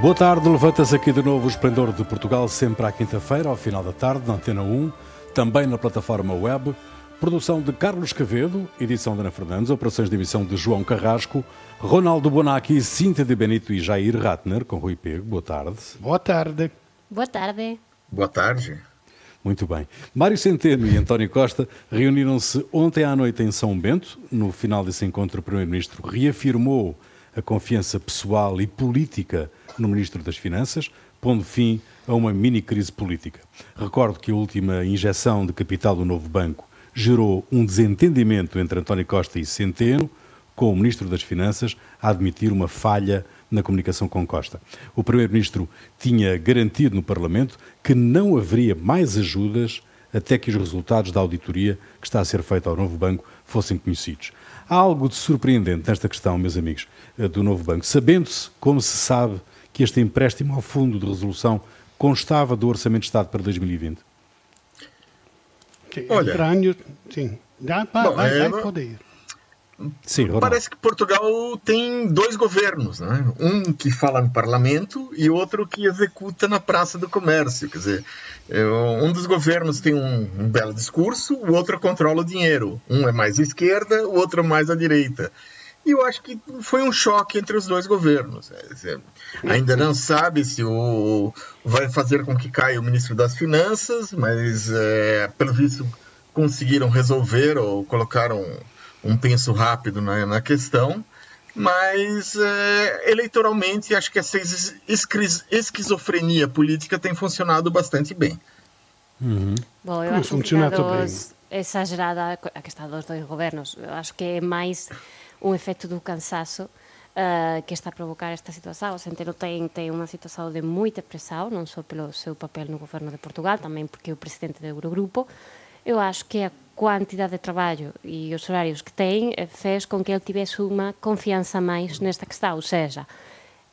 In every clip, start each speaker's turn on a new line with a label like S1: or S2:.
S1: Boa tarde, levanta-se aqui de novo o Esplendor de Portugal, sempre à quinta-feira, ao final da tarde, na Antena 1, também na plataforma web. Produção de Carlos Cavedo, edição de Ana Fernandes, operações de emissão de João Carrasco, Ronaldo Bonacci, Cíntia de Benito e Jair Ratner, com Rui Pego. Boa tarde.
S2: Boa tarde.
S3: Boa tarde.
S4: Boa tarde.
S1: Muito bem. Mário Centeno e António Costa reuniram-se ontem à noite em São Bento. No final desse encontro, o Primeiro-Ministro reafirmou a confiança pessoal e política no Ministro das Finanças, pondo fim a uma mini crise política. Recordo que a última injeção de capital do novo banco gerou um desentendimento entre António Costa e Centeno, com o Ministro das Finanças a admitir uma falha na comunicação com Costa. O Primeiro-Ministro tinha garantido no Parlamento que não haveria mais ajudas até que os resultados da auditoria que está a ser feita ao novo banco fossem conhecidos. Há algo de surpreendente nesta questão, meus amigos, eh, do novo banco. Sabendo-se, como se sabe, que este empréstimo ao Fundo de Resolução constava do Orçamento de Estado para 2020?
S2: Sim, Olha, estranho, sim. Dá, bom, vai, é, vai poder.
S4: Sim, Parece que Portugal tem dois governos, né? um que fala no parlamento e outro que executa na praça do comércio. Quer dizer, é, um dos governos tem um, um belo discurso, o outro controla o dinheiro. Um é mais à esquerda, o outro é mais à direita. E eu acho que foi um choque entre os dois governos. Dizer, ainda não sabe se o vai fazer com que caia o ministro das Finanças, mas é, pelo visto conseguiram resolver ou colocaram um penso rápido na, na questão, mas é, eleitoralmente acho que essa esquizofrenia política tem funcionado bastante bem.
S3: Uhum. Bom, eu acho que é exagerada a questão dos dois governos. Eu acho que é mais um efeito do cansaço uh, que está a provocar esta situação. O Centeno tem, tem uma situação de muita pressão, não só pelo seu papel no governo de Portugal, também porque é o presidente do Eurogrupo. Eu acho que a quantidade de trabalho e os horários que tem eh, fez com que ele tivesse uma confiança mais nesta questão, ou seja,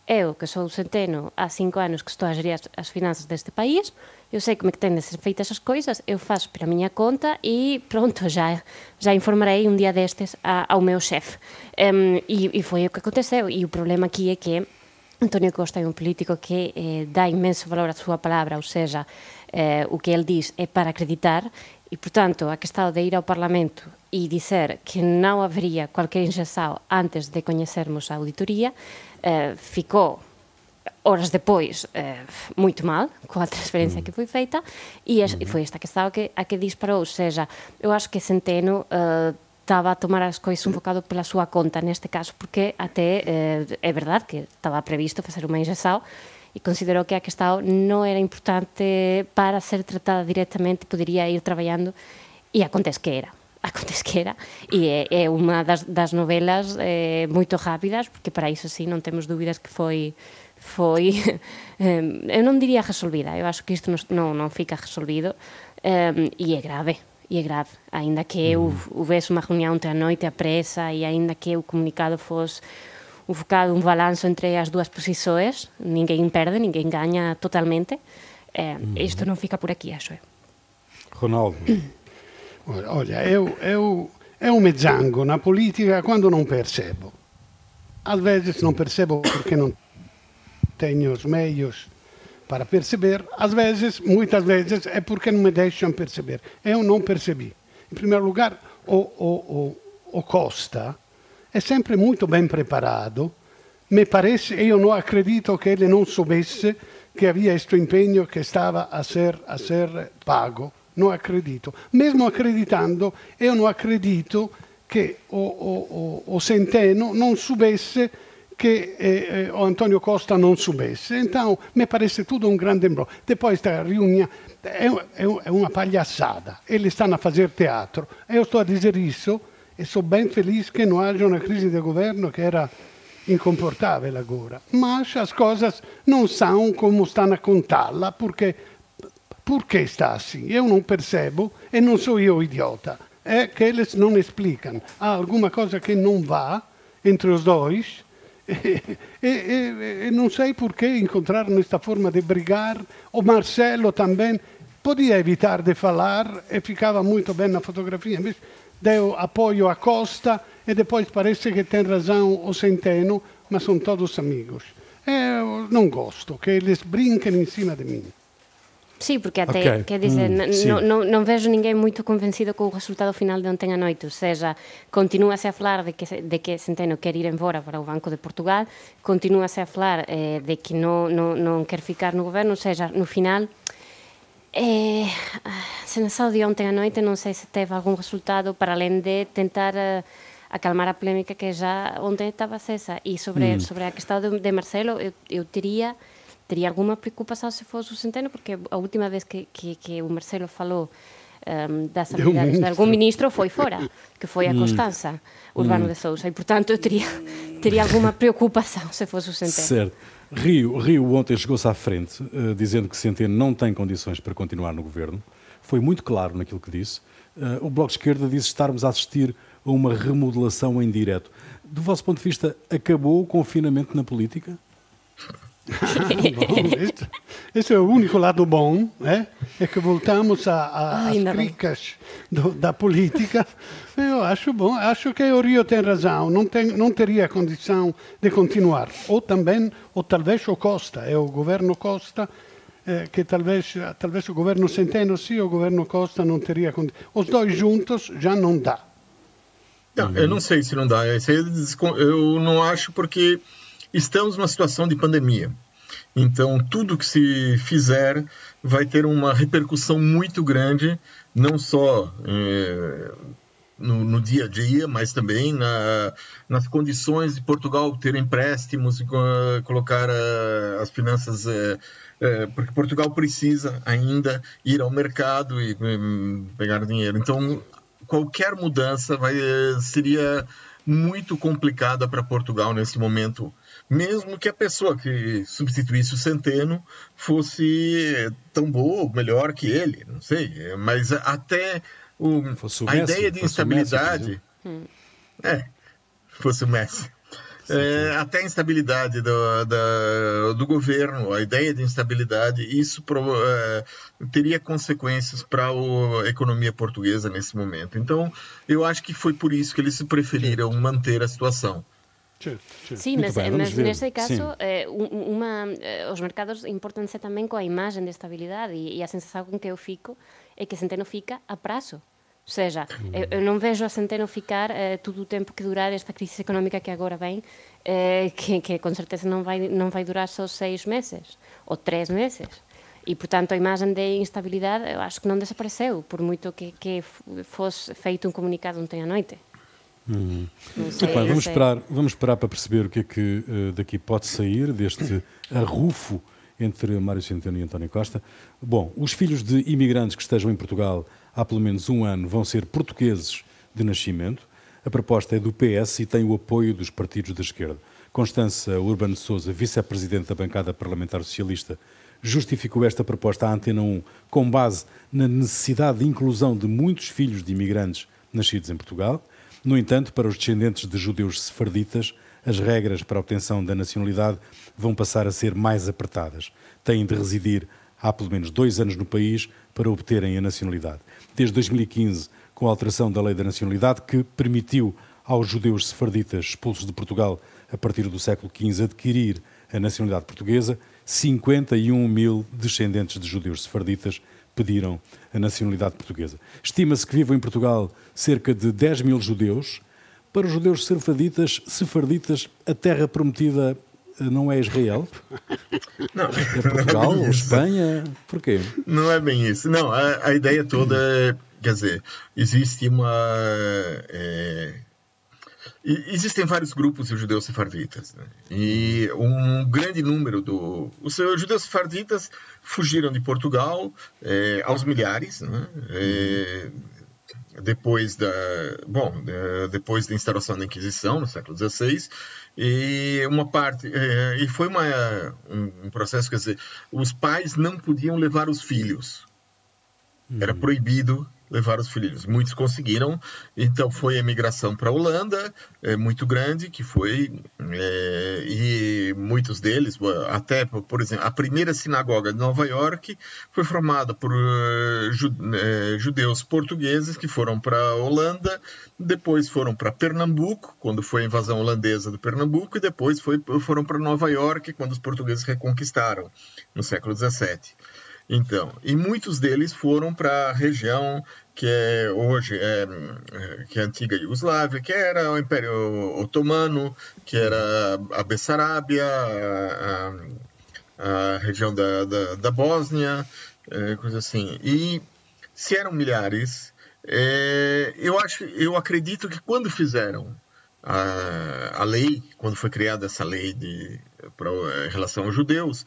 S3: eu, que sou Centeno, há cinco anos que estou a gerir as, as finanças deste país, eu sei como é que têm de ser feitas as coisas, eu faço para a minha conta e pronto, já, já informarei um dia destes a, ao meu chefe. Um, e, e, foi o que aconteceu. E o problema aqui é que António Costa é um político que eh, dá imenso valor à sua palavra, ou seja, eh, o que ele diz é para acreditar e, portanto, a questão de ir ao Parlamento e dizer que não haveria qualquer injeção antes de conhecermos a auditoria eh, ficou horas depois eh, muito mal com a transferência mm. que foi feita. E, es, e foi esta questão que, a que disparou, ou seja, eu acho que Centeno eh, estava a tomar as coisas um bocado pela súa conta neste caso, porque até eh, é verdade que estaba previsto facer unha injeção e considerou que a questão não era importante para ser tratada diretamente, poderia ir traballando e acontece que era acontece que era e é, é unha das, das novelas eh, moito rápidas porque para iso sí non temos dúbidas que foi foi eh, eu non diría resolvida eu acho que isto non, non, non fica resolvido eh, e é grave e é grave, aínda que eu houvese unha reunión entre a noite a presa e aínda que o comunicado fose un focado un balanzo entre as dúas posições, ninguén perde, ninguén gaña totalmente. Eh, isto non fica por aquí, acho eu.
S1: Ronaldo.
S2: Olha, eu, eu, eu me zango na politica quando non percebo. Às vezes non percebo porque non teño os meios para perceber, às vezes, muitas vezes, é porque não me deixam perceber. Eu não percebi. Em primeiro lugar, o, o, o, o Costa è sempre molto ben preparato. Mi parece, io non accredito che ele non soubesse che aveva questo impegno che stava a ser, a ser pago. Non accredito. Mesmo accreditando, io non accredito che o, o, o, Centeno non subesse che eh, eh, o Antonio Costa non subesse. Então, mi parece tutto un grande imbroglio. Depois questa riunione è, è, è una pagliassata. Eles stanno a fare teatro. E io sto a isso e sono ben felice che non haja una crisi di governo che era incomportabile agora. Mas as coisas não são como estão a contá-la, perché está assim? Eu não percebo e não sou eu idiota. É que eles não explicam. Há alguma coisa que não vá entre os dois e, e, e, e não sei perché incontraram esta forma de brigar. O Marcelo também podia evitar de falar e ficava muito bem na fotografia. Invece deu apoio a Costa e depois parece que tem razão o Centeno, mas são todos amigos. eu não gosto que eles brinquem em cima de mim.
S3: Sim, porque até, okay. quer dizer, hum, não, não vejo ninguém muito convencido com o resultado final de ontem à noite, ou seja, continua-se a falar de que, de que Centeno quer ir embora para o Banco de Portugal, continua-se a falar eh, de que não, não, não quer ficar no governo, ou seja, no final, eh, se na de ontem à noite não sei se teve algum resultado para além de tentar... Uh, acalmar a polémica que já ontem estava acesa. E sobre, hum. sobre a questão de, de Marcelo, eu, eu teria teria alguma preocupação se fosse o Centeno, porque a última vez que, que, que o Marcelo falou um, das habilidades de algum ministro foi fora, que foi a hum. Constança Urbano hum. de Sousa. E, portanto, eu teria, teria alguma preocupação se fosse o Centeno.
S1: Certo. Rio, Rio ontem chegou-se à frente, uh, dizendo que Centeno não tem condições para continuar no governo. Foi muito claro naquilo que disse. Uh, o Bloco de Esquerda disse estarmos a assistir a uma remodelação em direto. Do vosso ponto de vista, acabou o confinamento na política?
S2: Bom, este, este, é o único lado bom, é, é que voltamos às cricas do, da política. Eu acho bom, acho que o Rio tem razão, não, tem, não teria condição de continuar. Ou também, ou talvez o Costa, é o governo Costa, eh, que talvez, talvez o governo Centeno sim, o governo Costa não teria condição. Os dois juntos já não dá.
S4: Não, eu não sei se não dá. Eu não acho porque estamos numa situação de pandemia. Então, tudo que se fizer vai ter uma repercussão muito grande, não só é, no, no, dia a dia, mas também na, nas condições de Portugal ter empréstimos e colocar uh, as finanças. Uh, uh, porque Portugal precisa ainda ir ao mercado e um, pegar dinheiro. Então, qualquer mudança vai, seria muito complicada para Portugal nesse momento, mesmo que a pessoa que substituísse o Centeno fosse tão boa ou melhor que ele, não sei, mas até o, o a Messi, ideia de instabilidade, Messi, é, fosse o Messi. É, até a instabilidade do, do, do, governo, a ideia de instabilidade, isso pro, é, teria consequências para a economia portuguesa nesse momento. Então, eu acho que foi por isso que eles preferiram manter a situação.
S3: Sim, mas, bem, mas neste caso, eh, uma, eh, os mercados importam-se também com a imagem de estabilidade e, e a sensação com que eu fico é que Centeno fica a prazo. Ou seja, eu, eu não vejo a Centeno ficar eh, todo o tempo que durar esta crise económica que agora vem, eh, que, que com certeza não vai, não vai durar só seis meses ou três meses. E, portanto, a imagem de instabilidade eu acho que não desapareceu, por muito que, que fosse feito um comunicado ontem à noite.
S1: Uhum. Sei, vamos, esperar, vamos esperar para perceber o que é que uh, daqui pode sair deste arrufo entre Mário Centeno e António Costa. Bom, os filhos de imigrantes que estejam em Portugal há pelo menos um ano vão ser portugueses de nascimento. A proposta é do PS e tem o apoio dos partidos da esquerda. Constança Urbano Souza, vice-presidente da bancada parlamentar socialista, justificou esta proposta à Antena 1 com base na necessidade de inclusão de muitos filhos de imigrantes nascidos em Portugal. No entanto, para os descendentes de judeus sefarditas, as regras para a obtenção da nacionalidade vão passar a ser mais apertadas. Têm de residir há pelo menos dois anos no país para obterem a nacionalidade desde 2015, com a alteração da lei da nacionalidade, que permitiu aos judeus sefarditas expulsos de Portugal a partir do século XV adquirir a nacionalidade portuguesa. 51 mil descendentes de judeus sefarditas pediram a nacionalidade portuguesa. Estima-se que vivam em Portugal cerca de 10 mil judeus. Para os judeus sefarditas, sefarditas a terra prometida não é Israel?
S4: Não,
S1: é Portugal,
S4: não
S1: é Espanha? Porquê?
S4: Não é bem isso. Não, a, a ideia toda é, quer dizer, existe uma. É, existem vários grupos de judeus sefarditas. Né? E um grande número do. Os judeus sefarditas fugiram de Portugal é, aos milhares, né? É, depois da. Bom, depois da instauração da Inquisição, no século XVI e uma parte é, e foi uma, um, processo quer dizer os pais não podiam levar os filhos era hum. proibido levar os filhos. Muitos conseguiram, então foi a imigração para a Holanda, é, muito grande, que foi, é, e muitos deles, até, por exemplo, a primeira sinagoga de Nova York foi formada por uh, judeus portugueses que foram para a Holanda, depois foram para Pernambuco, quando foi a invasão holandesa do Pernambuco, e depois foi, foram para Nova York, quando os portugueses reconquistaram, no século XVII. Então, e muitos deles foram para a região que é hoje é, é, que é antiga Iugoslávia, que era o Império Otomano, que era a Bessarábia, a, a, a região da, da, da Bósnia, é, coisa assim. E se eram milhares, é, eu acho, eu acredito que quando fizeram a, a lei, quando foi criada essa lei de, pra, em relação aos judeus,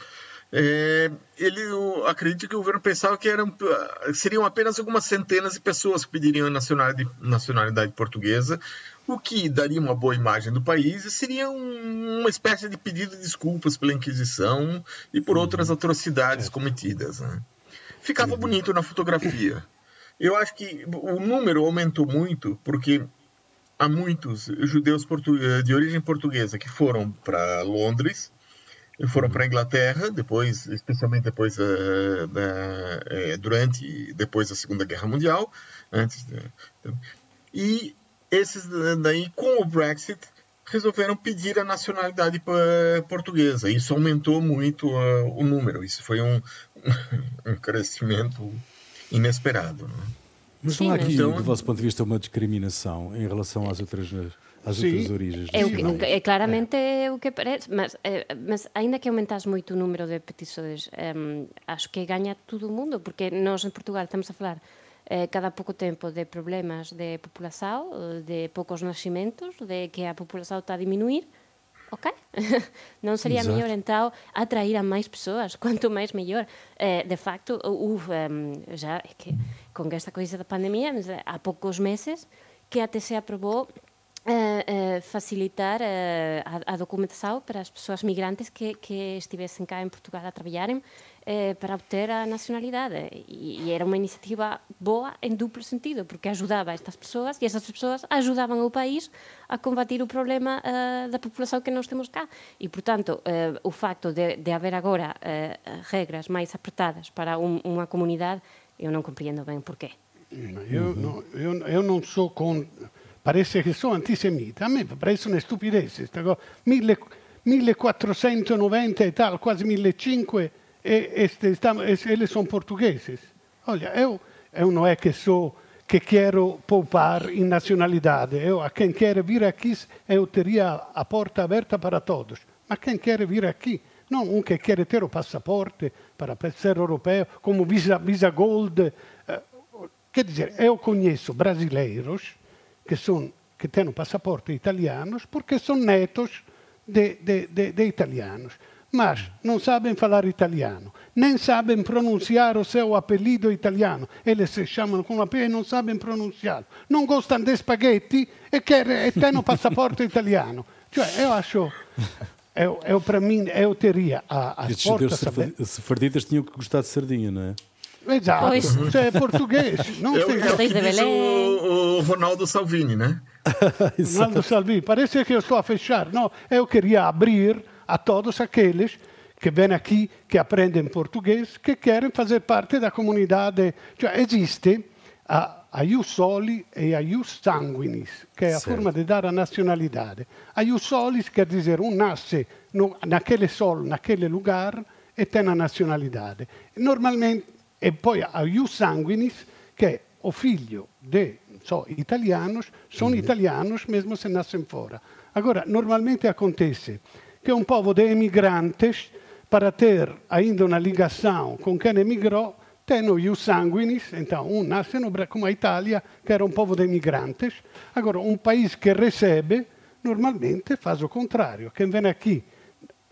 S4: é, ele acredita que o governo pensava que eram, seriam apenas algumas centenas de pessoas que pediriam a nacionalidade, nacionalidade portuguesa, o que daria uma boa imagem do país e seria um, uma espécie de pedido de desculpas pela Inquisição e por outras atrocidades cometidas. Né? Ficava bonito na fotografia. Eu acho que o número aumentou muito porque há muitos judeus de origem portuguesa que foram para Londres foram para a Inglaterra, depois, especialmente depois uh, da, uh, durante depois da Segunda Guerra Mundial, antes de, e esses daí com o Brexit resolveram pedir a nacionalidade portuguesa. Isso aumentou muito uh, o número. Isso foi um, um crescimento inesperado. Né?
S1: Mas não há aqui, então, do vosso ponto de vista, uma discriminação em relação às outras as Sim. outras origens.
S3: É, o que, é claramente é. o que parece, mas, é, mas ainda que aumentas moito o número de petições, um, acho que ganha todo o mundo, porque nós em Portugal estamos a falar eh, cada pouco tempo de problemas de população, de poucos nascimentos, de que a população está a diminuir, ok? non sería Exato. mellor então atrair a máis persoas, quanto máis mellor. Eh, de facto, uh, um, já é que con esta coisa da pandemia, há poucos meses que até se aprobou Facilitar a, a, documentação para as pessoas migrantes que, que estivessem cá em Portugal a trabalharem para obter a nacionalidade. E, era uma iniciativa boa em duplo sentido, porque ajudava estas pessoas e essas pessoas ajudavam o país a combater o problema da população que nós temos cá. E, portanto, o facto de, de haver agora regras mais apertadas para um, uma comunidade, eu não compreendo bem porquê.
S2: Eu, não, eu, eu não sou com parece che sono antisemita. A me parece una stupidez questa cosa. 1490 e tal, quasi 1500 e, e, e eles são portugueses. Olha, eu, eu não é que sou que quero poupar em nacionalidade. Eu, a quem quer vir aqui, eu teria a porta aberta para todos. Mas quem quer vir aqui, não um que quer ter o passaporte para ser europeu, como Visa, Visa Gold. Eh, quer dizer, eu conheço brasileiros que, son, que têm passaporte italianos porque são netos de, de, de, de italianos. Mas não sabem falar italiano, nem sabem pronunciar o seu apelido italiano. Eles se chamam com a P e não sabem pronunciá-lo. Não gostam de spaghetti e, quer, e têm passaporte italiano. Cioè, eu acho eu, eu, para mim, eu teria a, as
S1: Estes portas... Estes sefarditas tinham que gostar de sardinha, não é?
S2: Exato, pois. é português. Não
S4: eu, sei. Eu o, o Ronaldo Salvini, né?
S2: Ronaldo Salvini, parece que eu estou a fechar. Não, eu queria abrir a todos aqueles que vêm aqui, que aprendem português, que querem fazer parte da comunidade. Cioè, existe a, a ius soli e a ius sanguinis, que é a certo. forma de dar a nacionalidade. A ius solis quer dizer um nasce no, naquele sol, naquele lugar e tem a nacionalidade. Normalmente e poi a ius sanguinis, que é o filho de so, italianos, são italianos mesmo se nascem fora. Agora, normalmente acontece que um povo de emigrantes, para ter ainda uma ligação com quem emigrou, tem o ius sanguinis, então um nasce no, como a Itália, que era um povo de emigrantes. Agora, um país que recebe, normalmente faz o contrário. Quem vem aqui,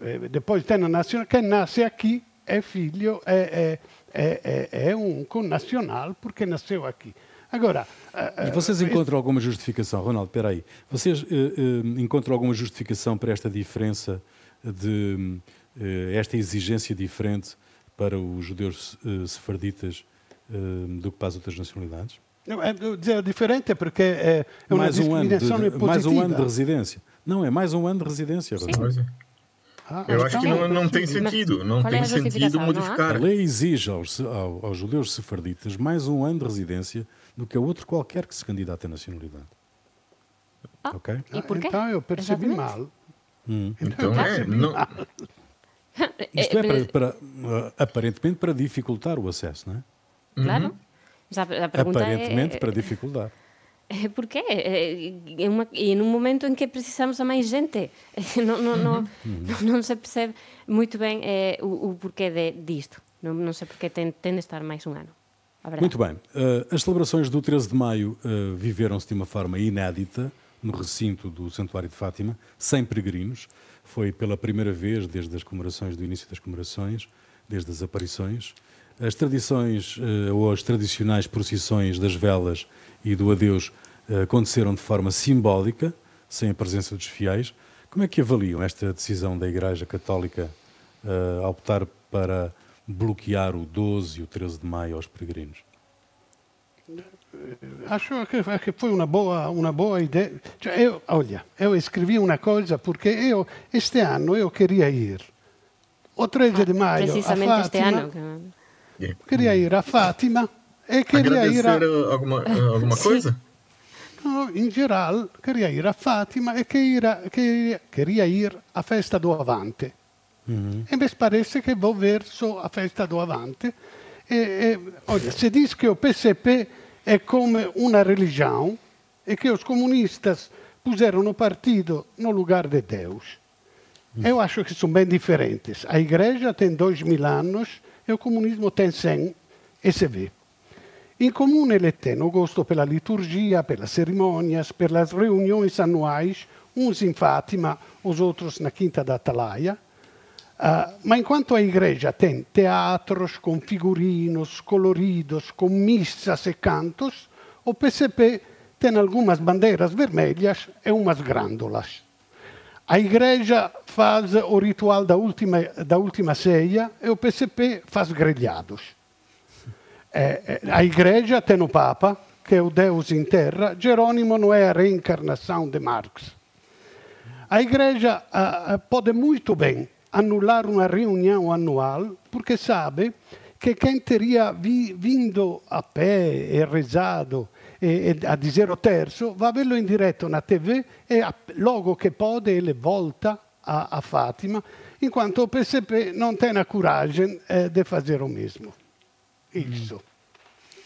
S2: eh, depois tem a nacionalidade, quem nasce aqui é filho, é, é é, é, é um connacional porque nasceu aqui. Agora,
S1: e vocês encontram alguma justificação, Ronaldo? Espera aí. Vocês uh, uh, encontram alguma justificação para esta diferença de uh, esta exigência diferente para os judeus sefarditas do que para as outras nacionalidades?
S2: É, diferente porque é, é uma mais um ano de,
S1: Mais um ano de residência. Não, é mais um ano de residência.
S4: Ah, eu acho que não, não tem sentido. Não tem é sentido modificar.
S1: A lei exige aos, aos judeus sefarditas mais um ano de residência do que a outro qualquer que se candidate à nacionalidade.
S3: Ah, ok? E porquê?
S2: Então eu percebi Exatamente. mal.
S4: Hum. Então, então é. Não...
S1: Isto é para, para, aparentemente para dificultar o acesso, não
S3: é? Claro. Uhum.
S1: Aparentemente
S3: é,
S1: para dificultar.
S3: É porque é, é uma, e num momento em que precisamos a mais gente não, não, não, uhum. não, não se percebe muito bem é, o, o porquê de, disto. Não, não sei porque tem, tem de estar mais um ano
S1: muito bem. Uh, as celebrações do 13 de maio uh, viveram-se de uma forma inédita no recinto do Santuário de Fátima sem peregrinos. Foi pela primeira vez desde as comemorações do início das comemorações desde as aparições. As tradições uh, ou as tradicionais procissões das velas e do adeus uh, aconteceram de forma simbólica, sem a presença dos fiéis. Como é que avaliam esta decisão da Igreja Católica uh, a optar para bloquear o 12 e o 13 de maio aos peregrinos?
S2: Acho que, foi uma boa, uma boa ideia. Eu, olha, eu escrevi uma coisa porque eu, este ano eu queria ir. O 13 ah, de maio.
S3: Precisamente
S2: Fátima,
S3: este ano.
S2: Queria ir a Fátima e queria ir a...
S4: alguma, alguma coisa?
S2: No, in geral, queria ir a Fátima e queria, queria, queria ir à festa do Avante. Uhum. E me parece que vou ver só a festa do Avante. E, e, olha, se diz que o PCP é como uma religião e que os comunistas puseram o partido no lugar de Deus. Uhum. Eu acho que são bem diferentes. A igreja tem dois mil anos e o comunismo tem cem e se vê. In comune le têm o gosto pela liturgia, pelas cerimônias, pelas reuniões anuais, uns em Fátima, os outros na Quinta da Atalaia. Uh, mas enquanto a igreja tem teatros com figurinos coloridos, com missas e cantos, o PCP tem algumas bandeiras vermelhas e umas grândulas. A igreja faz o ritual da última, da última ceia e o PCP faz grelhados. É, é, a igreja tem o Papa, que é o Deus em terra, Jerônimo não é a reencarnação de Marx. A igreja ah, pode muito bem anular uma reunião anual, porque sabe que quem teria vi, vindo a pé e rezado e, e a dizer o terço, va vê-lo in diretto na TV e a, logo che pode ele volta a, a Fátima, enquanto o PCP não tem a coragem eh, de fazer o mesmo. Isso.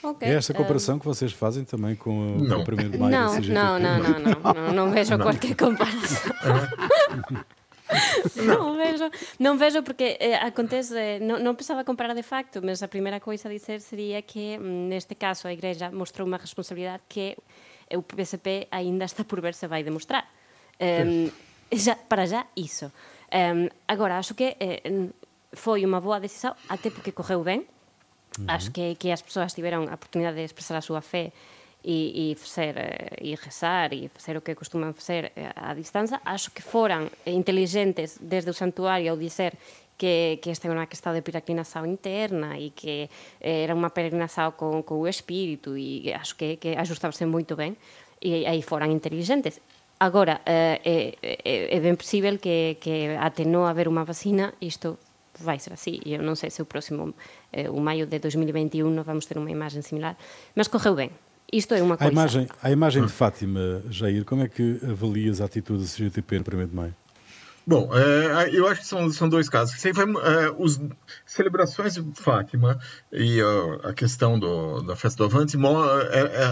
S1: Okay. É esta comparação um... que vocês fazem também com o, não. o primeiro de maio
S3: não, não, não, não, não, não, não vejo não. qualquer comparação. non vejo, non vejo porque eh, acontece, non, non pensaba comparar de facto, mas a primeira coisa a dizer sería que mm, neste caso a Igreja mostrou unha responsabilidade que o PSP aínda está por ver se vai demostrar. Um, xa, para já, iso. Um, agora, acho que eh, foi unha boa decisión, até porque correu ben, Uh -huh. Acho que, que as persoas tiveron a oportunidade de expresar a súa fe e, e facer e rezar e facer o que costuman facer eh, a distancia, acho que foran inteligentes desde o santuario ao dizer que, que esta era unha questão de peregrinação interna e que eh, era unha peregrinação con, con o espírito e acho que, que ajustarse moito ben e aí foran inteligentes. Agora, eh, é, é, é ben posible que, que até non haber unha vacina isto vai ser así. E eu non sei se o próximo, eh, o maio de 2021, vamos ter unha imagen similar, mas correu ben. Isto é uma coisa.
S1: A imagem, a imagem de Fátima, Jair, como é que avalias a atitude da CGTP no 1 de maio?
S4: Bom, é, eu acho que são, são dois casos. Sempre, é, os celebrações de Fátima e uh, a questão do, da festa do Avante,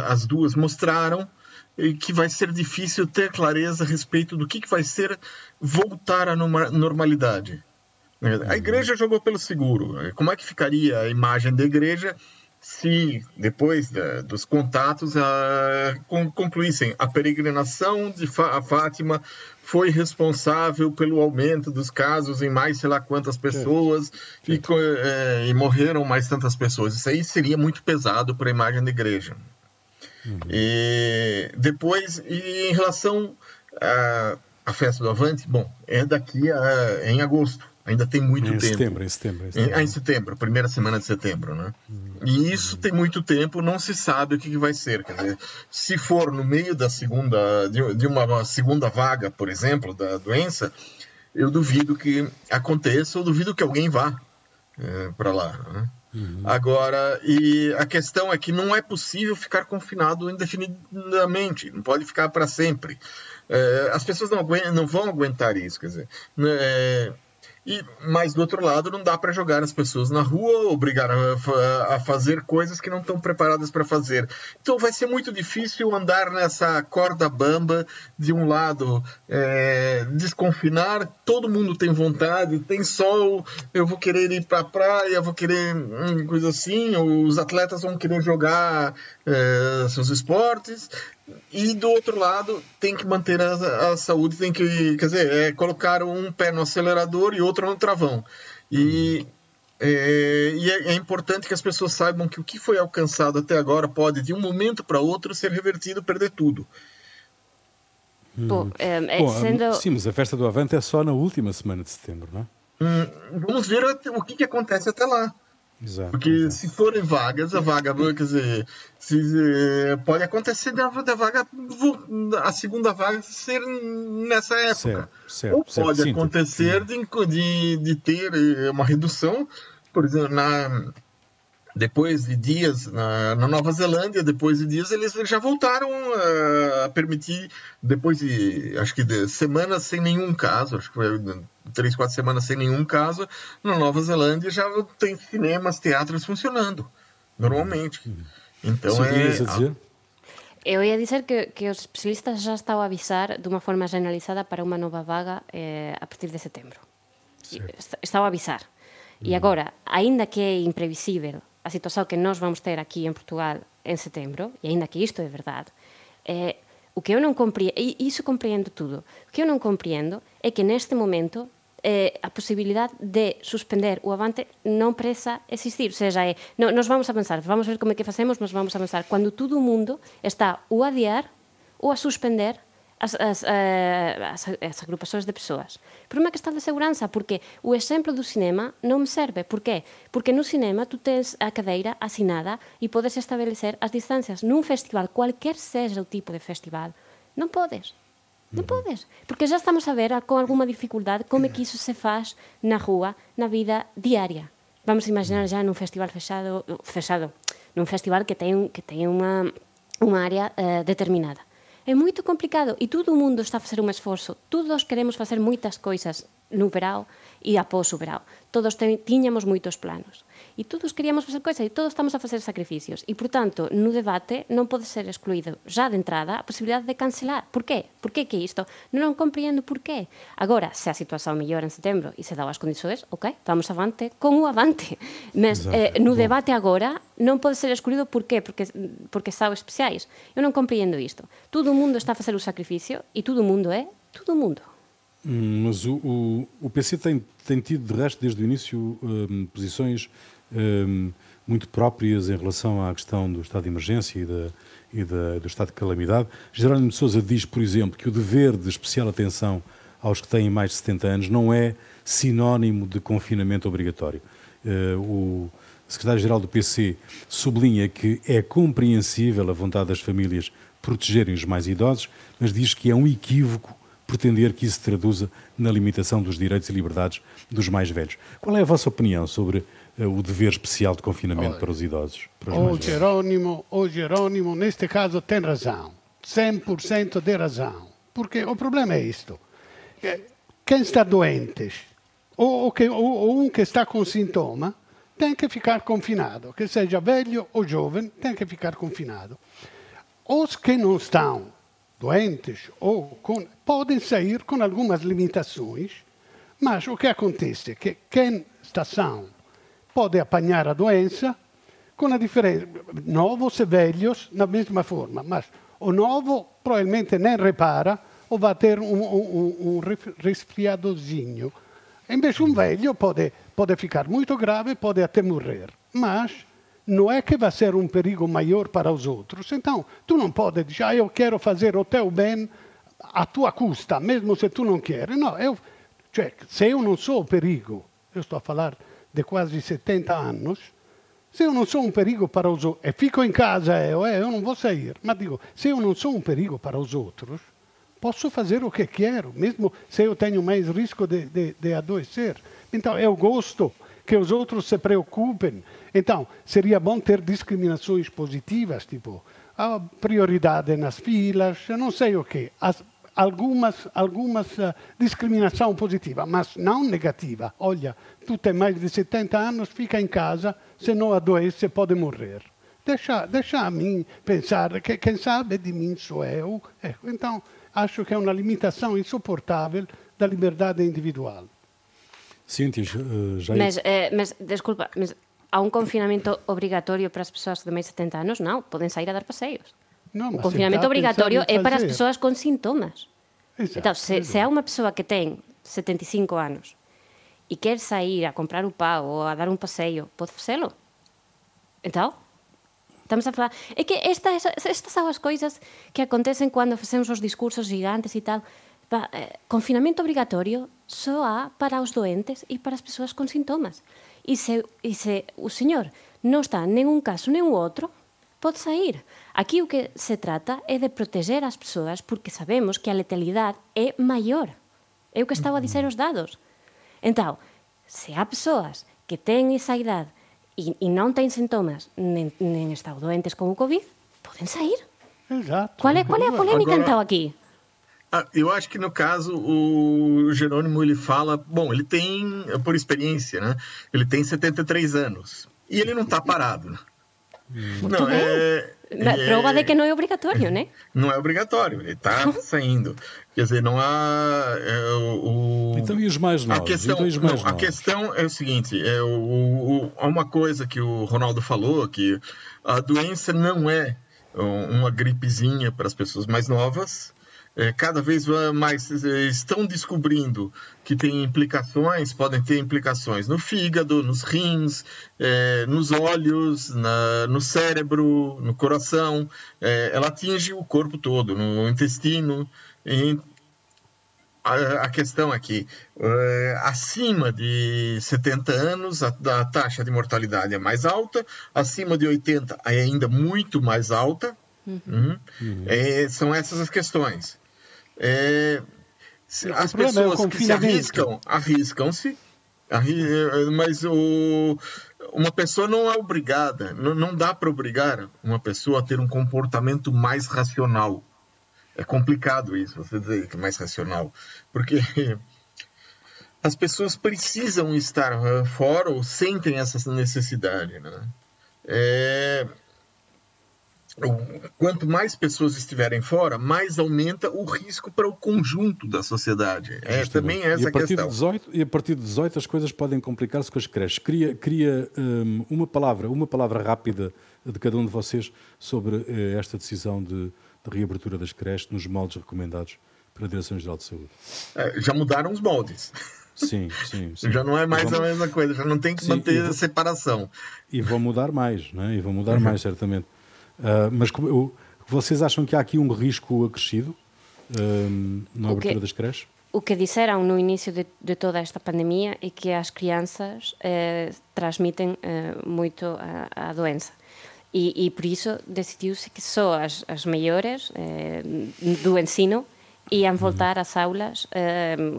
S4: as duas mostraram que vai ser difícil ter clareza a respeito do que, que vai ser voltar à normalidade. A uhum. igreja jogou pelo seguro. Como é que ficaria a imagem da igreja se depois da, dos contatos concluíssem a peregrinação de Fátima foi responsável pelo aumento dos casos em mais sei lá quantas pessoas e, é, e, morreram mais tantas pessoas. Isso aí seria muito pesado para a imagem da igreja. Uhum. E depois, e em relação à, à festa do Avante, bom, é daqui a, em agosto. Ainda tem muito
S1: em
S4: tempo.
S1: Setembro, em setembro, em setembro.
S4: Em, em setembro, primeira semana de setembro, né? E isso tem muito tempo, não se sabe o que, que vai ser. Quer dizer, se for no meio da segunda, de, de uma segunda vaga, por exemplo, da doença, eu duvido que aconteça, ou duvido que alguém vá é, para lá. Né? Uhum. Agora, e a questão é que não é possível ficar confinado indefinidamente, não pode ficar para sempre. É, as pessoas não, não, vão aguentar isso, quer dizer. É, e, mas do outro lado, não dá para jogar as pessoas na rua, obrigar a, a fazer coisas que não estão preparadas para fazer. Então vai ser muito difícil andar nessa corda bamba de um lado, é, desconfinar, todo mundo tem vontade, tem sol, eu vou querer ir para a praia, vou querer hum, coisa assim, os atletas vão querer jogar é, seus esportes, e do outro lado tem que manter a, a, saúde, tem que, quer dizer, é colocar um pé no acelerador e outro no travão. E, é, e é, é, importante que as pessoas saibam que o que foi alcançado até agora pode, de um momento para outro, ser revertido, perder tudo.
S1: Hum. é, Bom, sendo... Sim, mas a festa do Avante é só na última semana de setembro, não é?
S4: Hum, vamos ver o que, que acontece até lá. Exato, Porque exato. se forem vagas, a vaga, quer dizer, se, eh, pode acontecer da, da vaga, a segunda vaga ser nessa época. Certo, certo, Ou pode certo, acontecer de, de, de ter eh, uma redução, por exemplo, na, depois de dias na, na, Nova Zelândia, depois de dias eles já voltaram a, a permitir, depois de acho que de semanas sem nenhum caso, acho que foi três, quatro semanas sem nenhum caso, na Nova Zelândia já tem cinemas, teatros funcionando normalmente. Então é. Dizer?
S3: Eu ia dizer que, que os especialistas já estão a avisar de uma forma generalizada para uma nova vaga eh, a partir de setembro. Estão a avisar. E agora, ainda que é imprevisível a situação que nós vamos ter aqui em Portugal em setembro, e ainda que isto é verdade, é, o que eu não compreendo, e isso compreendo tudo, o que eu não compreendo é que neste momento eh, a possibilidade de suspender o avante non presa existir. Ou seja, é, no, nos vamos pensar, vamos ver como é que facemos, mas vamos a pensar, cando todo o mundo está ou a adiar ou a suspender as, as, eh, as, as agrupações de persoas. Por uma questão de segurança, porque o exemplo do cinema non me serve. Por qué? Porque no cinema tu tens a cadeira asinada e podes estabelecer as distancias. Nun festival, cualquier seja o tipo de festival, non podes. Non podes. Porque já estamos a ver con alguma dificuldade como é que iso se faz na rúa, na vida diaria. Vamos imaginar já num festival fechado, fechado num festival que ten, que ten unha, unha área uh, determinada. É moito complicado e todo mundo está a facer un esforzo. Todos queremos facer moitas coisas no verao e após o verao. Todos tiñamos moitos planos. E todos queríamos facer coisas e todos estamos a facer sacrificios. E, por tanto, no debate non pode ser excluído já de entrada a posibilidade de cancelar. Por qué? Por qué que isto? Non compreendo por qué. Agora, se a situación mellora en setembro e se dá as condições, ok, vamos avante con o avante. Mas eh, no debate agora non pode ser excluído por qué? Porque, porque são especiais. Eu non compreendo isto. Todo mundo está a facer o sacrificio e todo mundo é todo mundo.
S1: Hum, mas o, o, o PC tem, tem tido, de resto, desde o início, um, posições um, muito próprias em relação à questão do estado de emergência e, da, e da, do estado de calamidade. Jerónimo de Sousa diz, por exemplo, que o dever de especial atenção aos que têm mais de 70 anos não é sinónimo de confinamento obrigatório. Uh, o secretário-geral do PC sublinha que é compreensível a vontade das famílias protegerem os mais idosos, mas diz que é um equívoco pretender que isso se traduza na limitação dos direitos e liberdades dos mais velhos. Qual é a vossa opinião sobre o dever especial de confinamento para os idosos? Para os
S2: o, Jerónimo, o Jerónimo, neste caso, tem razão. 100% de razão. Porque o problema é isto. Quem está doente ou, que, ou, ou um que está com sintoma tem que ficar confinado. Que seja velho ou jovem, tem que ficar confinado. Os que não estão doentes ou com, podem sair com algumas limitações, mas o que acontece é que quem está são pode apanhar a doença com a diferença, novos e velhos na mesma forma, mas o novo provavelmente nem repara ou vai ter um, um, um resfriadozinho. Invece um velho pode, pode ficar muito grave, pode até morrer, mas não é que vai ser um perigo maior para os outros. Então, tu não pode dizer, ah, eu quero fazer o teu bem à tua custa, mesmo se tu não queres. Não, eu Cioè, se eu não sou o perigo, eu estou a falar de quase 70 anos, se eu não sou um perigo para os outros, e fico em casa, eu, eu não vou sair, mas digo, se eu não sou um perigo para os outros, posso fazer o que quero, mesmo se eu tenho mais risco de, de, adoecer. Então, eu gosto que os outros se preocupem. Então, seria bom ter discriminações positivas, tipo a prioridade nas filas, não sei o quê. As, algumas, algumas uh, discriminação positiva, mas não negativa. Olha, tu tens mais de 70 anos, fica em casa, se não adoece pode morrer. Deixa, deixa a mim pensar que quem sabe de mim sou eu. Então, acho que é uma limitação insuportável da liberdade individual.
S1: Cíntia, uh, já...
S3: Mas, eh, mas, desculpa, mas há um confinamento obrigatório para as pessoas de mais de 70 anos? Não, podem sair a dar passeios. non, o confinamento obrigatorio é para as persoas con sintomas. Exacto, entón, se, se há unha persoa que ten 75 anos e quer sair a comprar o pau ou a dar un paseo, pode facelo. Então, estamos a falar... É que esta, estas son as coisas que acontecen cando facemos os discursos gigantes e tal. Pa, eh, confinamento obrigatorio só há para os doentes e para as persoas con sintomas. E se, e se o señor non está en ningún caso nem o outro, pode sair. Aquí o que se trata é de proteger as persoas porque sabemos que a letalidade é maior. É o que estaba a dizer os dados. Então, se há persoas que têm esa idade e, e non têm sintomas nem, nem estão doentes com o Covid, podem sair.
S2: Exato.
S3: Qual é, qual é a polêmica Agora... então aqui?
S4: Ah, eu acho que no caso o Jerônimo ele fala, bom, ele tem por experiência, né? Ele tem 73 anos e ele não está parado.
S3: Muito não, bem. é, é, prova de que não é obrigatório, né?
S4: Não é obrigatório, ele está saindo. Quer dizer, não há é, o,
S1: Então e os mais novos?
S4: A questão,
S1: mais
S4: não, a questão é o seguinte, é o, o, há uma coisa que o Ronaldo falou que a doença não é uma gripezinha para as pessoas mais novas, é, cada vez mais é, estão descobrindo que tem implicações, podem ter implicações no fígado, nos rins, é, nos olhos, na, no cérebro, no coração. É, ela atinge o corpo todo, no intestino. E a, a questão aqui, é, acima de 70 anos, a, a taxa de mortalidade é mais alta, acima de 80 é ainda muito mais alta. Uhum. Uhum. É, são essas as questões. É, as é pessoas é que se arriscam, arriscam-se, mas o, uma pessoa não é obrigada, não, não dá para obrigar uma pessoa a ter um comportamento mais racional. É complicado isso, você dizer que é mais racional, porque as pessoas precisam estar eh, fora ou sentem essa necessidade. Né? É, quanto mais pessoas estiverem fora, mais aumenta o risco para o conjunto da sociedade. É também essa e a
S1: partir
S4: questão.
S1: De 18, e a partir de 18 as coisas podem complicar-se com as creches. Queria, queria um, uma palavra, uma palavra rápida de cada um de vocês sobre uh, esta decisão de, de, reabertura das creches nos moldes recomendados pela Direção-Geral de Saúde.
S4: É, já mudaram os moldes.
S1: Sim, sim, sim.
S4: Já não é mais vão... a mesma coisa, já não tem que sim, manter a separação.
S1: E vão mudar mais, não é? E vão mudar uhum. mais, certamente. Uh, mas como, vocês acham que há aqui um risco acrescido uh, na abertura que, das creches?
S3: O que disseram no início de, de, toda esta pandemia é que as crianças eh, transmitem eh, muito a, a, doença. E, e por isso decidiu-se que só as, as maiores eh, do ensino iam uhum. voltar às aulas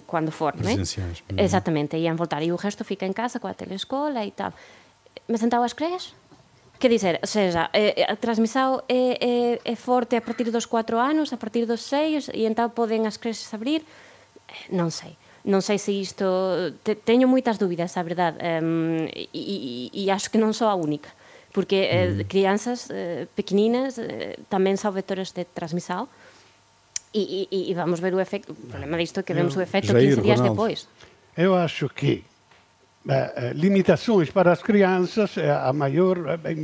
S3: quando for, é?
S1: Uhum.
S3: Exatamente, iam voltar. E o resto fica em casa com a telescola e tal. Mas então as creches? Que dizer, ou seja, eh, a transmissão é, é, é forte a partir dos 4 anos, a partir dos 6, e então podem as creches abrir? Eh, non sei. Non sei se isto... Te, teño moitas dúbidas, a verdade, um, e, e, e acho que non sou a única, porque eh, mm. crianças eh, pequeninas eh, tamén son vectores de transmissão, e, e, e vamos ver o efecto, o problema disto é que vemos o efecto 15 días depois.
S2: Eu acho que eh, limitações para as crianças é a maior eh,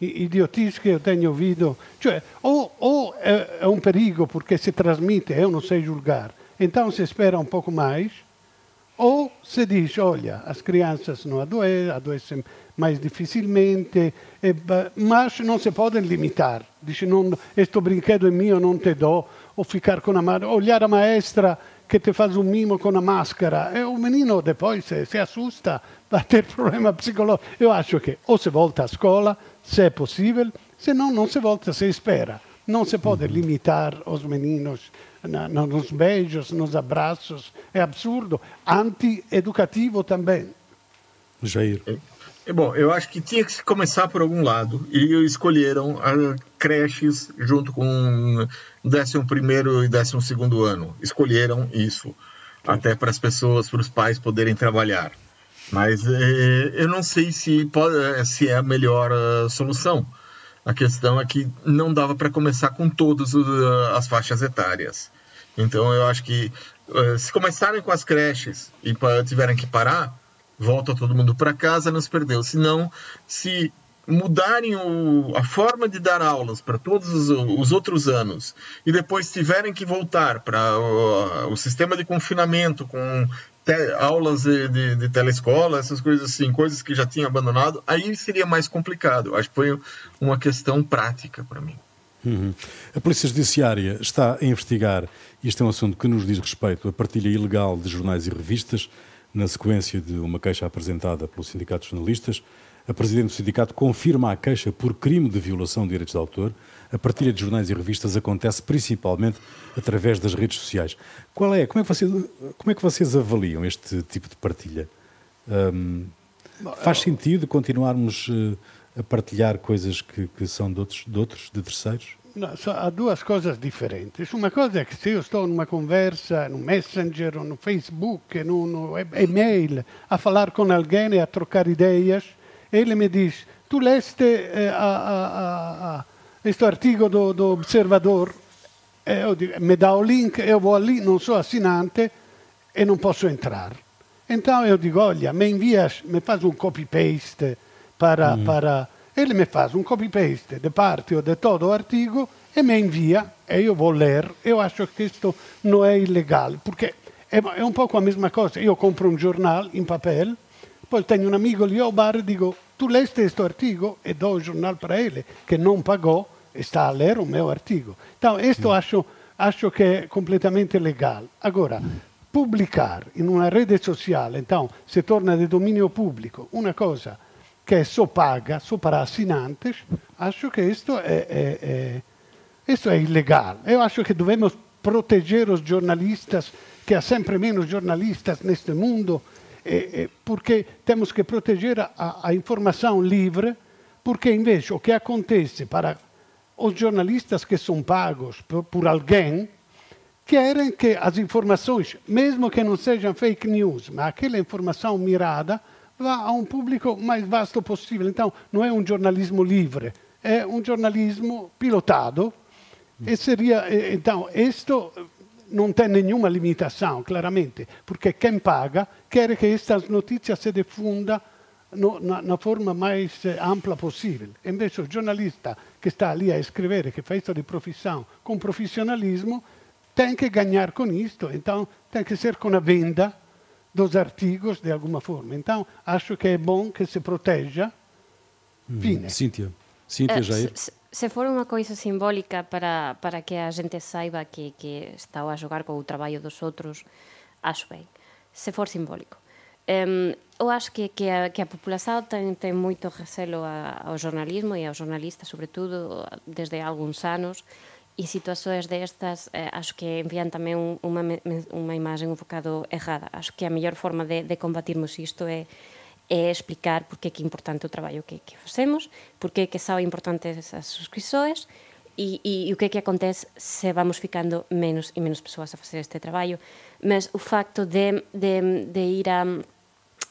S2: idiotice que eu tenho ouvido. Cioè, ou, ou é, é, um perigo porque se transmite, eu não sei julgar, então se espera um pouco mais, ou se diz, olha, as crianças não adoecem, adoecem mais dificilmente, mas não se podem limitar. Dice, não, este brinquedo é meu, não te dou, ou ficar com a mão, olhar a maestra que te faz um mimo com a máscara, e o menino depois se, se assusta, vai ter problema psicológico. Eu acho que ou se volta à escola, se é possível, se não, não se volta, se espera. Não se pode uhum. limitar os meninos na, nos beijos, nos abraços. É absurdo. Anti-educativo também.
S1: Jair.
S4: É, bom, eu acho que tinha que se começar por algum lado e escolheram creches junto com 11 primeiro e 12 segundo ano. Escolheram isso, até para as pessoas, para os pais poderem trabalhar. Mas é, eu não sei se, pode, se é a melhor uh, solução. A questão é que não dava para começar com todas uh, as faixas etárias. Então eu acho que uh, se começarem com as creches e tiverem que parar, volta todo mundo para casa, nos perdeu. Se não, se mudarem o, a forma de dar aulas para todos os, os, outros anos e depois tiverem que voltar para o, o, sistema de confinamento com te, aulas de, de, de, telescola, essas coisas assim, coisas que já tinham abandonado, aí seria mais complicado. Acho que foi uma questão prática para mim.
S1: Uhum. A Polícia Judiciária está a investigar, isto é um assunto que nos diz respeito, a partilha ilegal de jornais e revistas, na sequência de uma queixa apresentada pelo Sindicato de Jornalistas. A Presidente do Sindicato confirma a queixa por crime de violação de direitos de autor. A partilha de jornais e revistas acontece principalmente através das redes sociais. Qual é, como é que vocês, como é que vocês avaliam este tipo de partilha? Um, faz sentido continuarmos uh, a partilhar coisas que, que são de outros, de outros, de terceiros?
S2: No, so, há duas coisas diferentes. Uma coisa é que se eu estou numa conversa no Messenger, ou no Facebook, no, no e-mail, a falar com alguém e a trocar ideias, ele me diz: Tu leste eh, a, a, a, questo artigo do, do Observador? E io dico, mi dà un link, io vou lì, non sono assinante e non posso entrare. Então eu digo, olha, me envias, me faz um copy-paste para, mm. para... Ele me faz um copy-paste de parte ou de todo o artigo e me envia e io vou ler. Eu acho que isto não é ilegal, porque é, é um pouco a mesma coisa. Eu compro um jornal em papel, poi tenho um amigo lì ao bar e digo, tu leste questo artigo? E do o jornal para ele, que não pagou, está a ler o meu artigo. Então, isto acho, acho que é completamente legal. Agora, publicar in una rete sociale, então, se torna di dominio pubblico, una cosa che só paga, só para assinantes, acho que isto é, é, é, isto é ilegal. Eu acho que devemos proteger os jornalistas, que há sempre menos jornalistas neste mundo, porque temos que proteger a, a informação livre, porque invece o que acontece para os jornalistas que são pagos por, por alguém querem que as informações, mesmo que não sejam fake news, mas aquela informação mirada, vá a um público mais vasto possível. Então, não é um jornalismo livre, é um jornalismo pilotado. E seria, então, isto não tem nenhuma limitação, claramente, porque quem paga quer que estas notícias se difunda no, na, na, forma mais eh, ampla possível. Invece o jornalista que está ali a escrever, que faz isso de profissão, com profissionalismo, tem que ganhar com isto, então tem que ser com a venda dos artigos de alguma forma. Então, acho que é bom que se proteja.
S1: Hum, Fine. Cíntia. Cíntia, uh, Jair.
S3: Se, se for unha coisa simbólica para, para que a xente saiba que, que está a xogar co traballo dos outros, acho ben. Se for simbólico. Um, eu acho que, que, a, que a população ten, ten moito recelo a, ao jornalismo e aos jornalistas, sobretudo, desde algúns anos, e situações destas eh, acho que envían tamén un, unha, unha imagen un bocado errada. Acho que a mellor forma de, de combatirmos isto é é explicar por que é importante o traballo que, que facemos, por que é são importantes as suscrições e, e, e o que é que acontece se vamos ficando menos e menos persoas a facer este traballo. Mas o facto de, de, de ir a,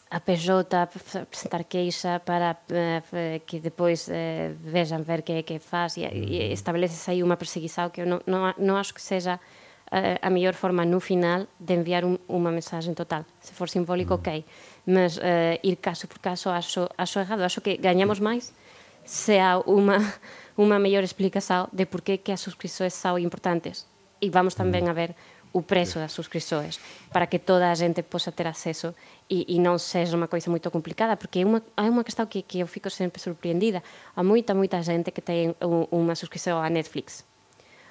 S3: a PJ a presentar queixa para uh, que depois uh, vejam ver que é que faz e, e estabelece aí unha perseguição que eu non, non, non acho que seja uh, a mellor forma no final de enviar un, unha mensaxe total. Se for simbólico, ok mas ir caso por caso acho, acho errado. Acho que gañamos máis se há unha, unha mellor explicación de por que, que as suscripções são importantes. E vamos tamén a ver o preço das suscripsoes para que toda a gente possa ter acceso e, e non seja unha coisa moito complicada porque é unha, é unha questão que, que eu fico sempre sorprendida há moita, moita gente que ten unha suscripción a Netflix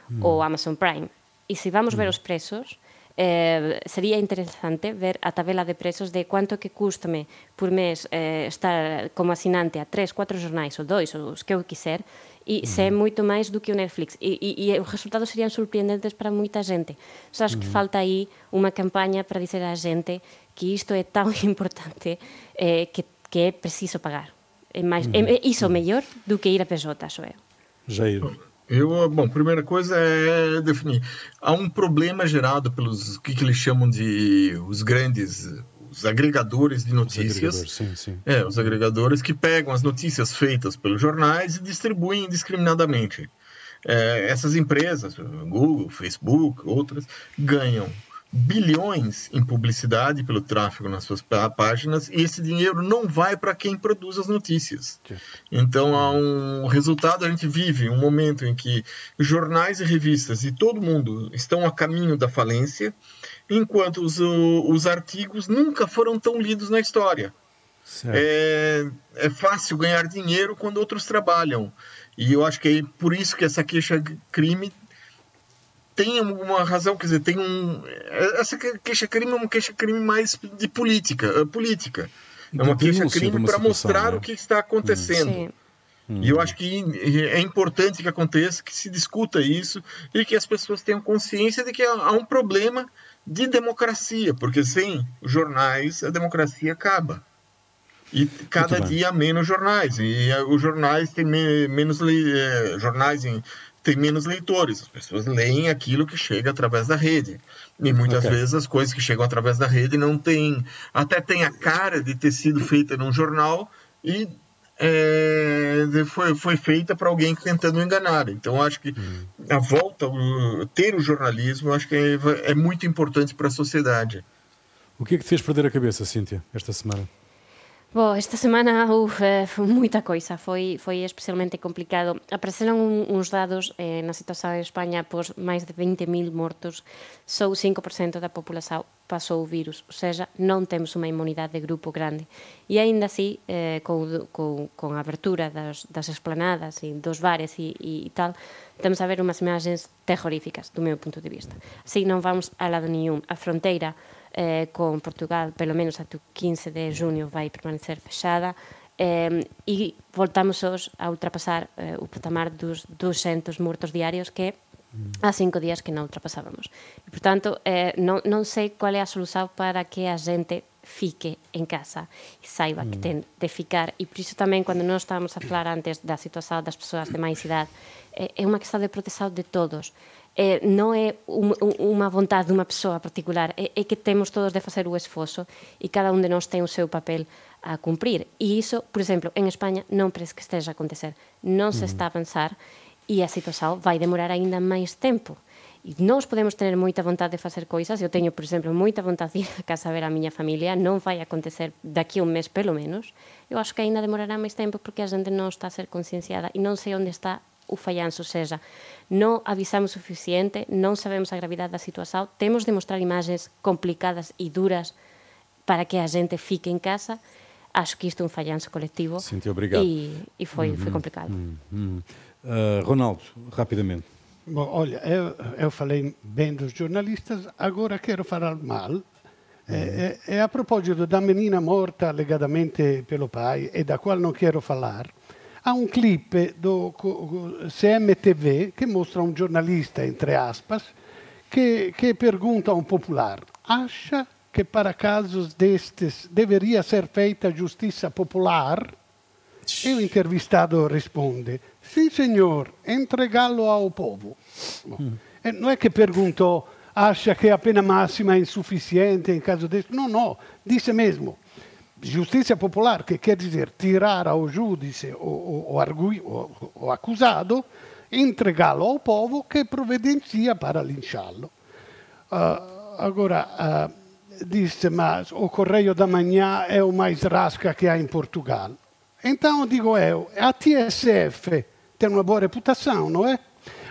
S3: mm. ou Amazon Prime e se vamos mm. ver os prezos eh, sería interesante ver a tabela de preços de quanto que custame por mes eh, estar como asinante a tres, cuatro jornais ou dois ou os que eu quiser e uhum. se é moito máis do que o Netflix. E, e, e os resultados serían surpreendentes para moita gente. Só acho uhum. que falta aí unha campaña para dizer á gente que isto é tão importante eh, que, que é preciso pagar. É, mais, uhum. é, é iso mellor do que ir a PJ, só é.
S1: Jair.
S4: Eu, bom, primeira coisa é definir. Há um problema gerado pelos que, que eles chamam de os grandes os agregadores de notícias. Os
S1: sim, sim.
S4: É, os agregadores que pegam as notícias feitas pelos jornais e distribuem indiscriminadamente. É, essas empresas, Google, Facebook, outras, ganham bilhões em publicidade pelo tráfego nas suas páginas e esse dinheiro não vai para quem produz as notícias. Então há um resultado, a gente vive um momento em que jornais e revistas e todo mundo estão a caminho da falência, enquanto os, os artigos nunca foram tão lidos na história. É, é fácil ganhar dinheiro quando outros trabalham. E eu acho que é por isso que essa queixa-crime tem uma razão, quer dizer, tem um. Essa queixa-crime é uma queixa-crime mais de política. Eh, política. É uma queixa-crime para mostrar né? o que está acontecendo. Sim. E eu acho que é importante que aconteça, que se discuta isso e que as pessoas tenham consciência de que há um problema de democracia, porque sem jornais a democracia acaba. E cada dia menos jornais. E eh, os jornais têm menos eh, jornais em tem menos leitores. As pessoas leem aquilo que chega através da rede. E muitas okay. vezes as coisas que chegam através da rede não tem. Até tem a cara de ter sido feita num jornal e é, foi, foi feita para alguém tentando enganar. Então, acho que hum. a volta, o, ter o jornalismo, acho que é, é muito importante para a sociedade.
S1: O que é que te fez perder a cabeça, Cíntia, esta semana?
S3: Bo, esta semana uf, eh, moita coisa, foi, foi especialmente complicado. Apareceron un, uns dados eh, na situación en España por máis de 20.000 mortos, só 5% da população pasou o vírus, ou seja, non temos unha inmunidade de grupo grande. E aínda así, eh, con, con, con a abertura das, das esplanadas e dos bares e, e, e tal, temos a ver unhas imagens terroríficas, do meu punto de vista. Así non vamos a lado nenhum. A fronteira eh, con Portugal pelo menos até o 15 de junio vai permanecer fechada eh, e voltamos os a ultrapasar eh, o patamar dos 200 mortos diarios que há cinco días que non ultrapasábamos. E, portanto, eh, non, non sei qual é a solución para que a gente fique en casa e saiba mm. que ten de ficar. E por iso tamén, cando nós estábamos a falar antes da situación das persoas de máis idade, eh, é unha questão de proteção de todos eh, non é un, un, unha vontade dunha persoa particular, é, é que temos todos de facer o esforzo e cada un de nós ten o seu papel a cumprir. E iso, por exemplo, en España non parece que esteja a acontecer. Non se está a avanzar e a situación vai demorar aínda máis tempo. E nós podemos tener moita vontade de facer coisas, eu teño, por exemplo, moita vontade de ir a casa a ver a miña familia, non vai acontecer daqui a un mes pelo menos. Eu acho que aínda demorará máis tempo porque a xente non está a ser concienciada e non sei onde está o fallanço, ou seja, non avisamos suficiente, non sabemos a gravidade da situación, temos de mostrar imagens complicadas e duras para que a gente fique en casa. Acho que isto é um falhanço coletivo.
S1: Cintia, obrigado.
S3: E, e foi, foi complicado.
S1: Uh, Ronaldo, rapidamente.
S2: Bom, olha, eu, eu falei bem dos jornalistas, agora quero falar mal. É, é, é a propósito da menina morta alegadamente pelo pai e da qual não quero falar ha un clip do CMTV che mostra un giornalista, entre aspas, che, che pergunta a um popular: acha que para casos destes deveria ser feita justiça popular? E o entrevistado risponde: Sim, senhor, entregá-lo ao povo. Bom, mm. Não é que perguntou: acha que a pena máxima é insuficiente em caso deste? Não, não, disse mesmo: giustizia popolare, che quer dizer tirar ao giudice o, o, o, o acusado, entregá-lo ao povo que providencia para linchá-lo. Uh, agora, uh, disse, mas o Correio da Manhã é o mais rasca que há em Portugal. Então, digo eu, a TSF tem uma boa reputação, não é?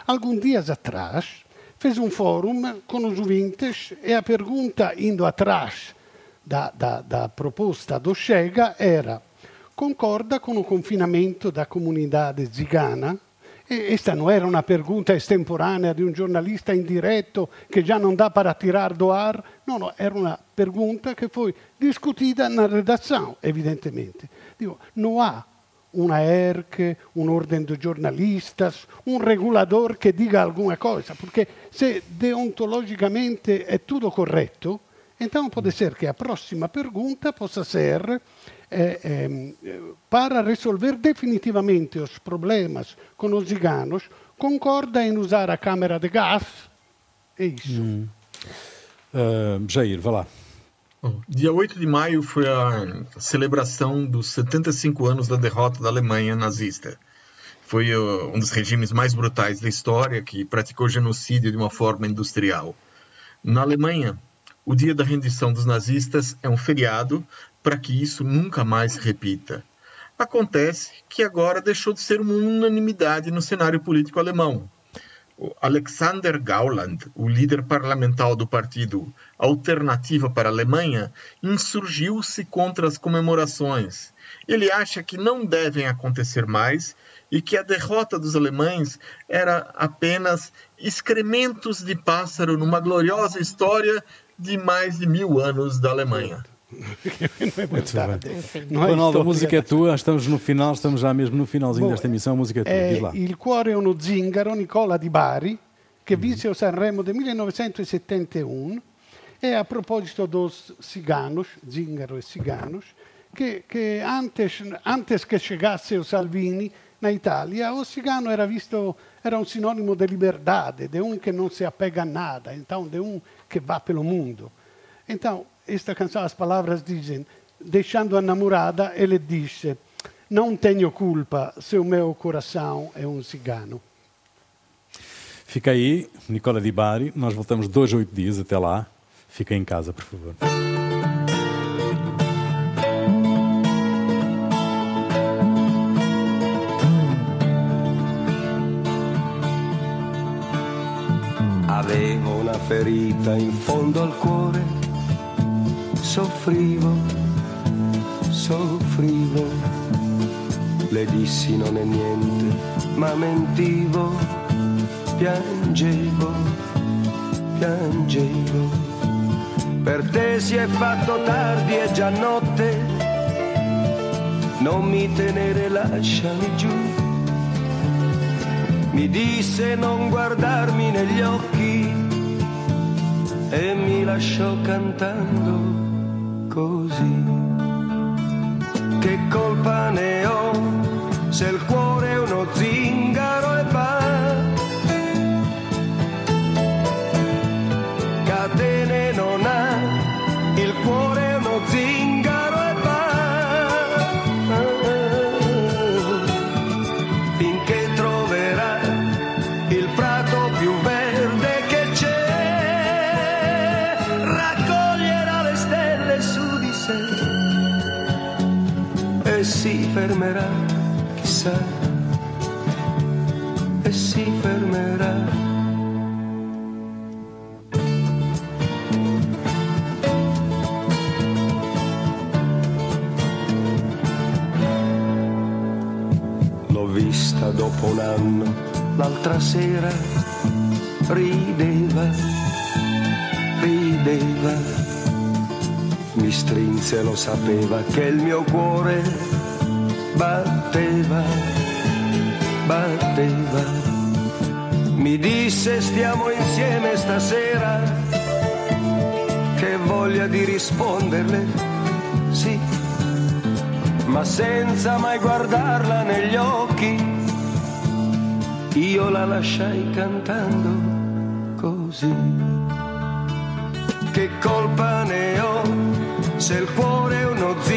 S2: Alguns dias atrás, fez um fórum com os ouvintes e a pergunta indo atrás da, da, da proposta do Chega era concorda com o confinamento da comunidade zigana E questa non era una pergunta estemporanea di un giornalista in diretto che già non dà para tirar do ar, no, no, era una pergunta che foi discutida na redação, evidentemente. Digo, non ha una ERC, un ordem de jornalistas, um regulador que diga alguma coisa, porque se deontologicamente é tudo correto, então pode ser que a próxima pergunta possa ser eh, eh, para resolver definitivamente os problemas com os ciganos, concorda em usar a câmara de gás? É isso. Hum.
S1: Uh, Jair, vá lá.
S4: Dia 8 de maio foi a celebração dos 75 anos da derrota da Alemanha nazista. Foi uh, um dos regimes mais brutais da história que praticou genocídio de uma forma industrial. Na Alemanha, o dia da rendição dos nazistas é um feriado para que isso nunca mais repita. Acontece que agora deixou de ser uma unanimidade no cenário político alemão. O Alexander Gauland, o líder parlamentar do partido Alternativa para a Alemanha, insurgiu-se contra as comemorações. Ele acha que não devem acontecer mais e que a derrota dos alemães era apenas excrementos de pássaro numa gloriosa história de mais de mil anos da Alemanha.
S1: não é Ronaldo, a música é tua, estamos no final, estamos já mesmo no finalzinho Bom, desta emissão, a música é tua,
S2: é diz lá. Il cuore è uno zingaro, Nicola Di Bari, che vinse o Sanremo del 1971 e a proposito dos ciganos, zingaro e ciganos, che, che antes, antes che chegasse o Salvini na Itália, o cigano era visto, era um sinônimo de liberdade, de um que não se apega a nada, então de um que vá pelo mundo. Então, esta canção, as palavras dizem, deixando a namorada, ele disse, não tenho culpa se o meu coração é um cigano.
S1: Fica aí, Nicola Di Bari. Nós voltamos dois oito dias. Até lá. Fica em casa, por favor.
S5: Avevo una ferita in fondo al cuore soffrivo, soffrivo. Le dissi non è niente, ma mentivo, piangevo, piangevo. Per te si è fatto tardi, è già notte, non mi tenere, lasciami giù. Mi disse non guardarmi negli occhi e mi lasciò cantando così. Che colpa ne ho se il cuore è uno zingaro un anno, l'altra sera rideva, rideva. Mi strinse, lo sapeva che il mio cuore batteva, batteva. Mi disse stiamo insieme stasera, che voglia di risponderle, sì, ma senza mai guardarla negli occhi, io la lasciai cantando così. Che colpa ne ho se il cuore è uno zingaro